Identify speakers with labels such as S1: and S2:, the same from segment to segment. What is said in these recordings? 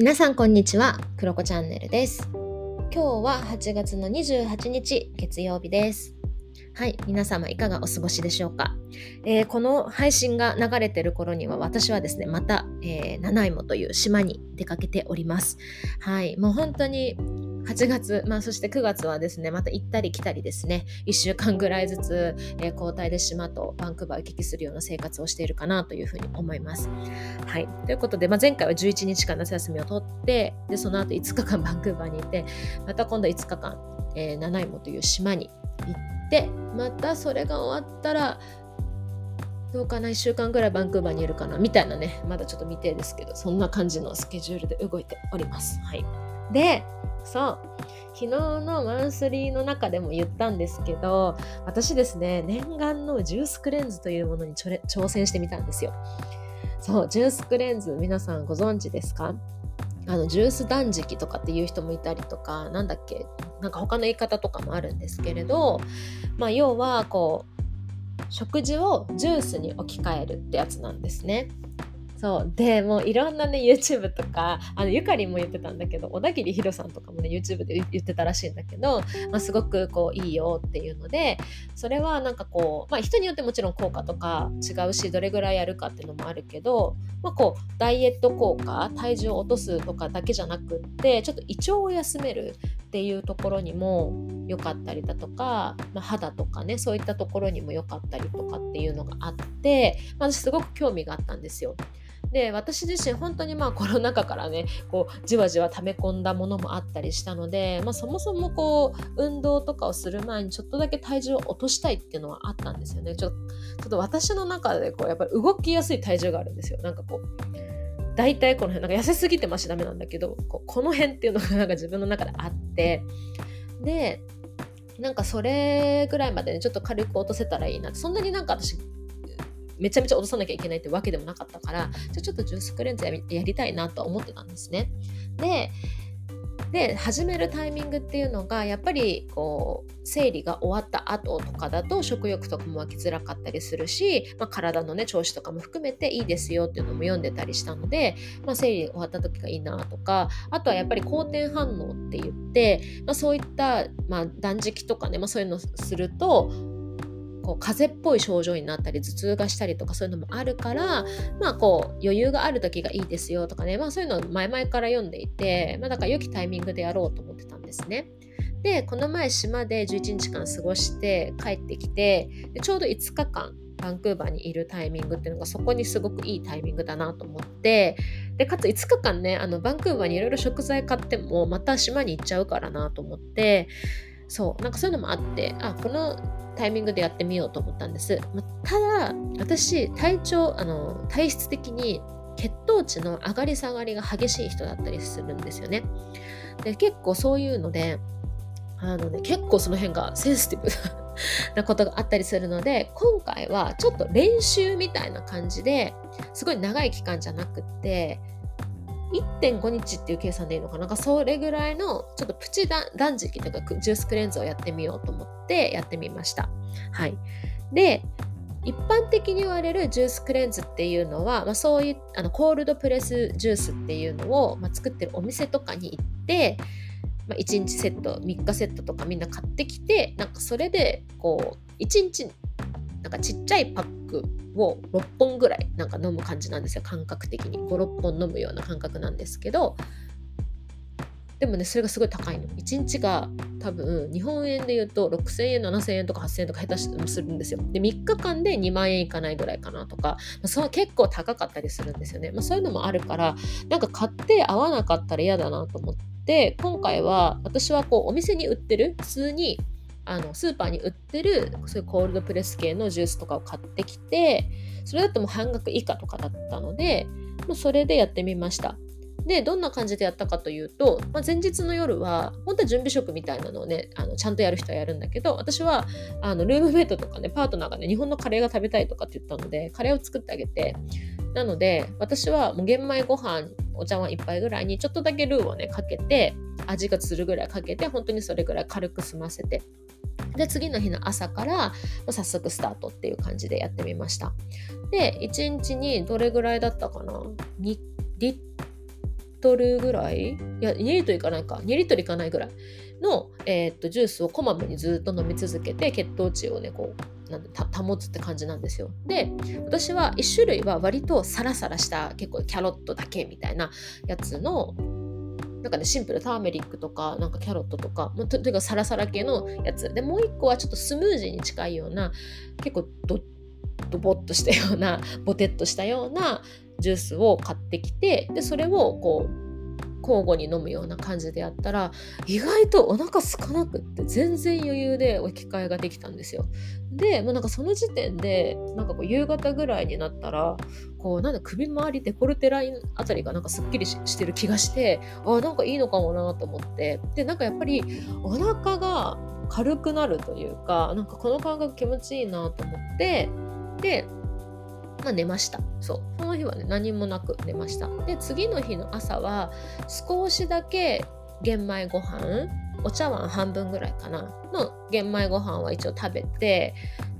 S1: 皆さんこんにちは、クロコチャンネルです。今日は8月の28日月曜日です。はい、皆様いかがお過ごしでしょうか、えーこの配信が流れてる頃には私はですね、また、えー、七芋という島に出かけております。はい、もう本当に8月、まあそして9月はですね、また行ったり来たりですね、1週間ぐらいずつ、えー交代で島とバンクーバーを行き来するような生活をしているかなというふうに思います。はい。ということで、まあ、前回は11日間夏休みを取って、で、その後5日間バンクーバーにいて、また今度5日間、えー、七芋という島に行って、またそれが終わったら、どうかな、1週間ぐらいバンクーバーにいるかな、みたいなね、まだちょっと未定ですけど、そんな感じのスケジュールで動いております。はい。で、そう、昨日のマンスリーの中でも言ったんですけど、私ですね、念願のジュースクレンズというものに挑戦してみたんですよ。そう、ジュースクレンズ、皆さんご存知ですか？あの、ジュース断食とかっていう人もいたりとか、なんだっけ、なんか他の言い方とかもあるんですけれど、まあ、要は、こう、食事をジュースに置き換えるってやつなんですね。そうでもういろんなね YouTube とかあのゆかりも言ってたんだけど小田切ヒロさんとかもね YouTube で言ってたらしいんだけど、まあ、すごくこういいよっていうのでそれはなんかこう、まあ、人によってもちろん効果とか違うしどれぐらいやるかっていうのもあるけど、まあ、こうダイエット効果体重を落とすとかだけじゃなくってちょっと胃腸を休めるっていうところにも良かったりだとか、まあ、肌とかねそういったところにも良かったりとかっていうのがあって、まあ私すごく興味があったんですよ。で私自身本当にまあコロナ禍からねこうじわじわ溜め込んだものもあったりしたので、まあ、そもそもこう運動とかをする前にちょっとだけ体重を落としたいっていうのはあったんですよね。ちょちょっと私の中でこうやっぱり動きやすい体重があるんですよ。なんかこう大体この辺なんか痩せすぎてましダメなんだけどここの辺っていうのがなんか自分の中であってでなんかそれぐらいまでねちょっと軽く落とせたらいいなってそんなになんか私めちゃめちゃ落とさなきゃいけないってわけでもなかったからじゃちょっとジュースクレンズやりやりたいなとは思ってたんですね。でで始めるタイミングっていうのがやっぱりこう生理が終わった後とかだと食欲とかも湧きづらかったりするし、まあ、体のね調子とかも含めていいですよっていうのも読んでたりしたので、まあ、生理終わった時がいいなとかあとはやっぱり好転反応って言って、まあ、そういった、まあ、断食とかね、まあ、そういうのするとこう風邪っぽい症状になったり頭痛がしたりとかそういうのもあるからまあこう余裕がある時がいいですよとかねまあそういうのを前々から読んでいてまあだから良きタイミングでやろうと思ってたんですね。でこの前島で11日間過ごして帰ってきてでちょうど5日間バンクーバーにいるタイミングっていうのがそこにすごくいいタイミングだなと思ってでかつ5日間ねあのバンクーバーにいろいろ食材買ってもまた島に行っちゃうからなと思ってそうなんかそういうのもあってあこのタイミングでやってみようと思ったんです、まただ私体調あの体質的に血糖値の上がり下がりが激しい人だったりするんですよね。で結構そういうのであのね結構その辺がセンシティブ なことがあったりするので今回はちょっと練習みたいな感じですごい長い期間じゃなくって1.5日っていう計算でいいのかな？それぐらいのちょっとプチ断食とかジュースクレンズをやってみようと思ってやってみました。はい。で、一般的に言われるジュースクレンズっていうのは、まあ、そういうあのコールドプレスジュースっていうのを、まあ、作ってるお店とかに行って、まあ、1日セット3日セットとかみんな買ってきてなんかそれでこう1日なんかちっちゃいパックを6本ぐらいなんか飲む感じなんですよ感覚的に。56本飲むような感覚なんですけどでもねそれがすごい高いの。1日が多分日本円で言うと6000円7000円とか8000円とか下手したするんですよ。で3日間で2万円いかないぐらいかなとか、まあ、そう結構高かったりするんですよね、まあ、そういうのもあるからなんか買って合わなかったら嫌だなと思って今回は私はこうお店に売ってる普通にあのスーパーに売ってるそういうコールドプレス系のジュースとかを買ってきてそれだともう半額以下とかだったのでもうそれでやってみました。でどんな感じでやったかというと、まあ、前日の夜は本当は準備食みたいなのをねあのちゃんとやる人はやるんだけど私はあのルームメイトとかねパートナーがね日本のカレーが食べたいとかって言ったのでカレーを作ってあげてなので私はもう玄米ご飯お茶碗一杯ぐらいにちょっとだけルーをねかけて味がするぐらいかけて本当にそれぐらい軽く済ませて。で次の日の朝から早速スタートっていう感じでやってみました。で1日にどれぐらいだったかな？2リットルぐらい？いや2リットルいかないか。2リットルいかないぐらいの、えー、っとジュースをこまめにずっと飲み続けて血糖値をねこう保つって感じなんですよ。で私は1種類は割とサラサラした結構キャロットだけみたいなやつのなんかね、シンプルターメリックとか、なんかキャロットとか、もうとというかサラサラ系のやつ。で、もう一個はちょっとスムージーに近いような、結構ドドボッとしたような、ボテッとしたようなジュースを買ってきて、で、それをこう、交互に飲むような感じでやったら意外とお腹空かなくって全然余裕で置き換えができたんですよ。でもうなんかその時点でなんかこう夕方ぐらいになったらこうなんだ首周りデコルテラインあたりがなんかすっきりしてる気がしてあなんかいいのかもなと思ってでなんかやっぱりお腹が軽くなるというかなんかこの感覚気持ちいいなと思ってでまあ、寝ました。そう。その日はね、何もなく寝ました。で、次の日の朝は、少しだけ玄米ご飯、お茶碗半分ぐらいかな、の玄米ご飯は一応食べて、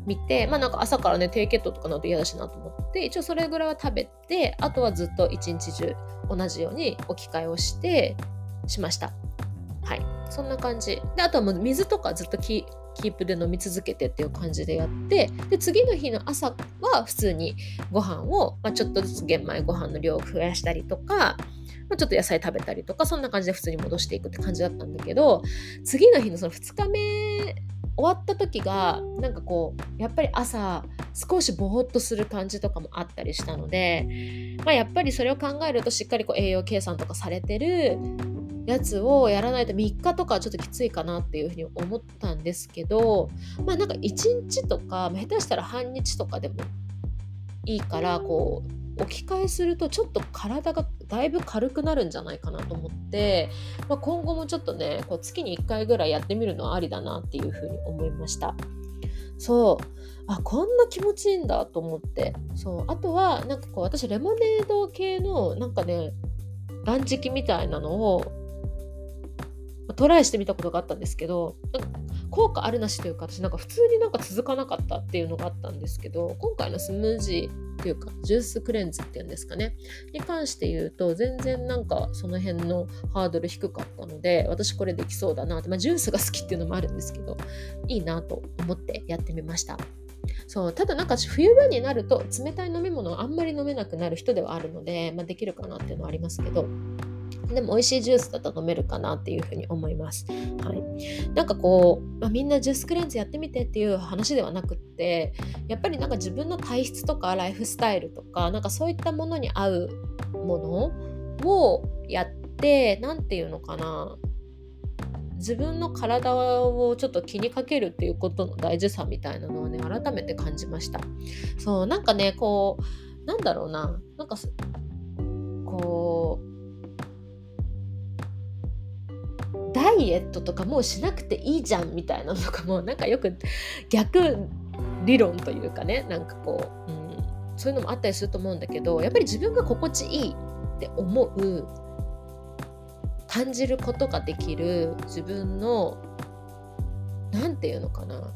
S1: みて、まあなんか朝からね、低血糖とかなると嫌だしなと思って、一応それぐらいは食べて、あとはずっと一日中同じように置き換えをして、しました。はい。そんな感じ。で、あとはもう水とかずっときキープで飲み続けてっていう感じでやってで次の日の朝は普通にご飯を、まあ、ちょっとずつ玄米ご飯の量を増やしたりとか、まあ、ちょっと野菜食べたりとかそんな感じで普通に戻していくって感じだったんだけど次の日のその2日目終わった時がなんかこうやっぱり朝少しぼーっとする感じとかもあったりしたので、まあ、やっぱりそれを考えるとしっかりこう栄養計算とかされてるやつをやらないと3日とかちょっときついかなっていうふうに思ったんですけどまあなんか1日とか下手したら半日とかでもいいからこう置き換えするとちょっと体がだいぶ軽くなるんじゃないかなと思って、まあ、今後もちょっとねこう月に1回ぐらいやってみるのはありだなっていうふうに思いました。そう。あこんな気持ちいいんだと思って。そう。あとはなんかこう私レモネード系のなんかね断食みたいなのをトライしてみたことがあったんですけど効果あるなしというか私なんか普通になんか続かなかったっていうのがあったんですけど今回のスムージーっていうかジュースクレンズっていうんですかねに関して言うと全然なんかその辺のハードル低かったので私これできそうだなって、まあ、ジュースが好きっていうのもあるんですけどいいなと思ってやってみました。そうただなんか冬場になると冷たい飲み物があんまり飲めなくなる人ではあるので、まあ、できるかなっていうのはありますけどでも美味しいジュースだと飲めるかなっていうふうに思います。はい。なんかこう、まあ、みんなジュースクレンズやってみてっていう話ではなくって、やっぱりなんか自分の体質とかライフスタイルとか、なんかそういったものに合うものをやって、何て言うのかな。自分の体をちょっと気にかけるっていうことの大事さみたいなのはね改めて感じましたそうなんかねこうなんだろうななんかこうダイエットとかもうしなくていいじゃんみたいなのとかもなんかよく逆理論というかねなんかこう、うん、そういうのもあったりすると思うんだけどやっぱり自分が心地いいって思う感じることができる自分の何て言うのかな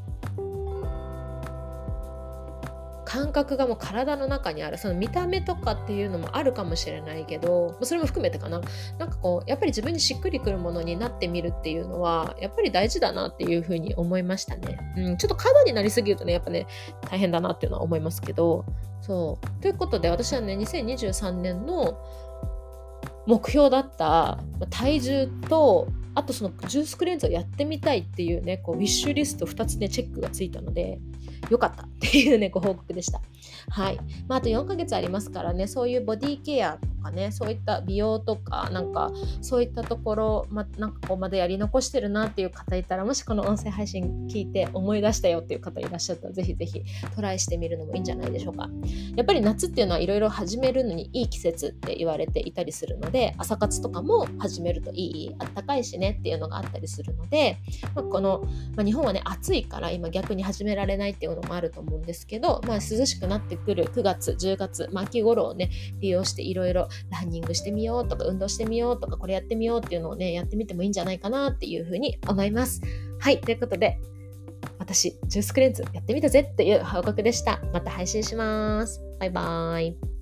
S1: 感覚がもう体の中にある。その見た目とかっていうのもあるかもしれないけどそれも含めてかな。なんかこうやっぱり自分にしっくりくるものになってみるっていうのはやっぱり大事だなっていうふうに思いましたね、うん、ちょっと過度になりすぎるとねやっぱね大変だなっていうのは思いますけど。そう。ということで私はね2023年の目標だった体重とあとそのジュースクレンズをやってみたいっていうねこうウィッシュリスト2つねチェックがついたのでよかったっていうね、ご報告でした。はい。まあ、あと4ヶ月ありますからね、そういうボディケアかね、そういった美容とか、なんか、そういったところ、ま、なんかこうまでやり残してるなっていう方いたら、もしこの音声配信聞いて思い出したよっていう方いらっしゃったら、ぜひぜひトライしてみるのもいいんじゃないでしょうか。やっぱり夏っていうのはいろいろ始めるのにいい季節って言われていたりするので、朝活とかも始めるといい、あったかいしねっていうのがあったりするので、まあ、この、まあ、日本はね、暑いから今逆に始められないっていうのもあると思うんですけど、まあ、涼しくなってくる9月、10月、まあ、秋頃をね、利用していろいろランニングしてみようとか、運動してみようとか、これやってみようっていうのをね、やってみてもいいんじゃないかなっていうふうに思います。はい、ということで、私、ジュースクレンズやってみたぜっていう報告でした。また配信します。バイバーイ。